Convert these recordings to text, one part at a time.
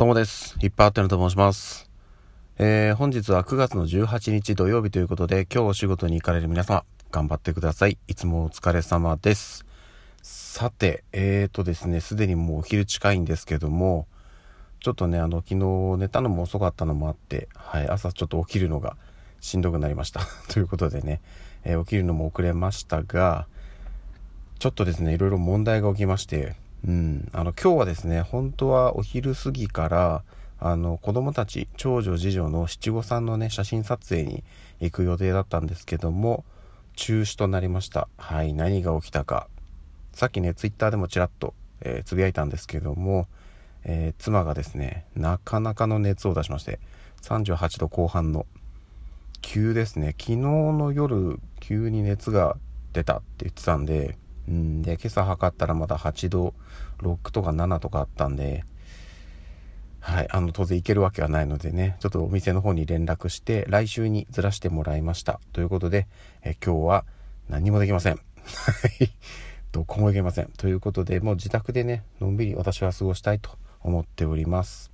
どうもです。いっぱいあってると申します。えー、本日は9月の18日土曜日ということで、今日お仕事に行かれる皆様、頑張ってください。いつもお疲れ様です。さて、えーとですね、すでにもうお昼近いんですけども、ちょっとね、あの、昨日寝たのも遅かったのもあって、はい、朝ちょっと起きるのがしんどくなりました。ということでね、えー、起きるのも遅れましたが、ちょっとですね、いろいろ問題が起きまして、うん、あの今日はですね本当はお昼過ぎからあの子供たち長女次女の七五三のね写真撮影に行く予定だったんですけども中止となりました。はい何が起きたか。さっきねツイッターでもちらっと、え、つぶやいたんですけども、えー、妻がですねなかなかの熱を出しまして38度後半の急ですね。昨日の夜急に熱が出たって言ってたんでうん、で、今朝測ったらまだ8度6とか7とかあったんで、はい、あの、当然行けるわけはないのでね、ちょっとお店の方に連絡して、来週にずらしてもらいました。ということで、え今日は何もできません。はい。どこも行けません。ということで、もう自宅でね、のんびり私は過ごしたいと思っております。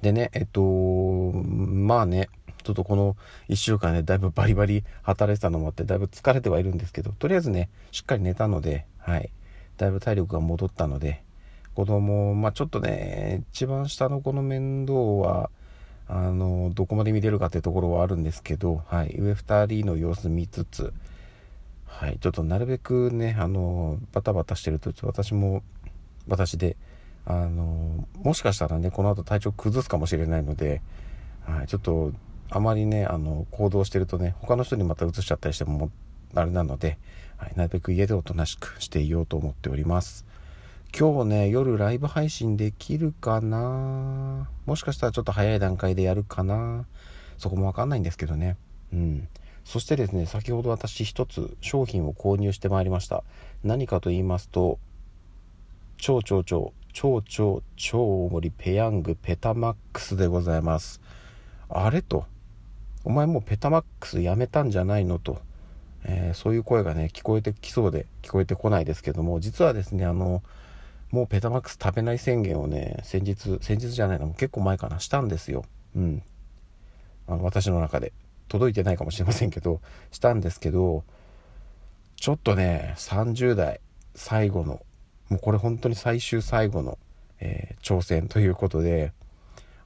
でね、えっと、まあね、ちょっとこの1週間ね、だいぶバリバリ働いてたのもあって、だいぶ疲れてはいるんですけど、とりあえずね、しっかり寝たので、はい。だいぶ体力が戻ったので、子供、まあちょっとね、一番下の子の面倒は、あの、どこまで見れるかっていうところはあるんですけど、はい。上2人の様子見つつ、はい。ちょっとなるべくね、あの、バタバタしてると、私も、私で、あの、もしかしたらね、この後体調崩すかもしれないので、はい。ちょっと、あまりね、あの、行動してるとね、他の人にまた移しちゃったりしても、あれなので、はい、なるべく家でおとなしくしていようと思っております。今日ね、夜ライブ配信できるかな？もしかしたらちょっと早い段階でやるかな？そこもわかんないんですけどね。うん。そしてですね、先ほど私一つ商品を購入してまいりました。何かと言いますと、超超超、超超超大盛りペヤングペタマックスでございます。あれと、お前もうペタマックスやめたんじゃないのと、えー、そういう声がね、聞こえてきそうで聞こえてこないですけども、実はですね、あの、もうペタマックス食べない宣言をね、先日、先日じゃないの、も結構前かな、したんですよ。うん。あの私の中で。届いてないかもしれませんけど、したんですけど、ちょっとね、30代最後の、もうこれ本当に最終最後の、えー、挑戦ということで、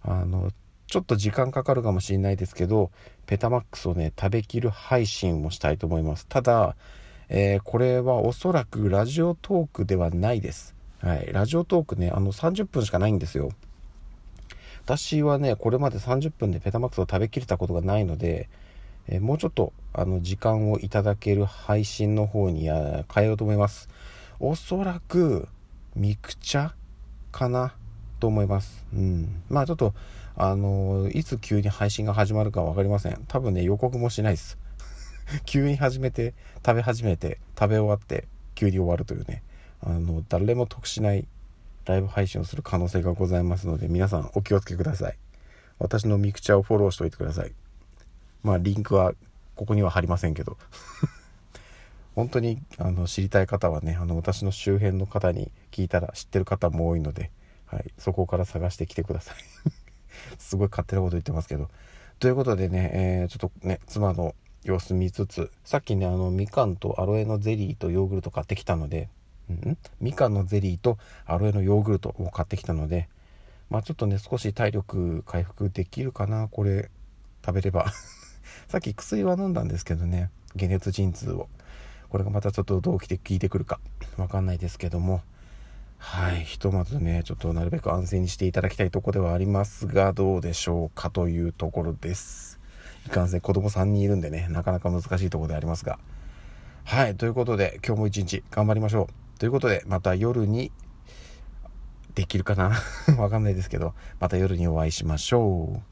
あの、ちょっと時間かかるかもしれないですけど、ペタマックスをね、食べきる配信をしたいと思います。ただ、えー、これはおそらくラジオトークではないです。はい。ラジオトークね、あの30分しかないんですよ。私はね、これまで30分でペタマックスを食べきれたことがないので、えー、もうちょっと、あの、時間をいただける配信の方に変えようと思います。おそらく、ミクチャかなと思います。うん。まあちょっと、あのいつ急に配信が始まるか分かりません。多分ね、予告もしないです。急に始めて、食べ始めて、食べ終わって、急に終わるというね、あの、誰も得しないライブ配信をする可能性がございますので、皆さんお気をつけください。私のミクチャをフォローしておいてください。まあ、リンクはここには貼りませんけど。本当にあの知りたい方はね、あの私の周辺の方に聞いたら知ってる方も多いので、はい、そこから探してきてくださいすごい勝手なこと言ってますけど。ということでね、えー、ちょっとね、妻の様子見つつ、さっきね、あの、みかんとアロエのゼリーとヨーグルト買ってきたので、ん？みかんのゼリーとアロエのヨーグルトを買ってきたので、まあちょっとね、少し体力回復できるかな、これ、食べれば。さっき薬は飲んだんですけどね、解熱鎮痛を。これがまたちょっとどうきて効いてくるか、わかんないですけども、はい、ひとまずね、ちょっとなるべく安静にしていただきたいとこではありますが、どうでしょうかというところです。いかんせん子供3人いるんでね、なかなか難しいとこでありますが。はい、ということで、今日も一日頑張りましょう。ということで、また夜に、できるかな？わかんないですけど、また夜にお会いしましょう。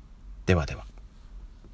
ではでは。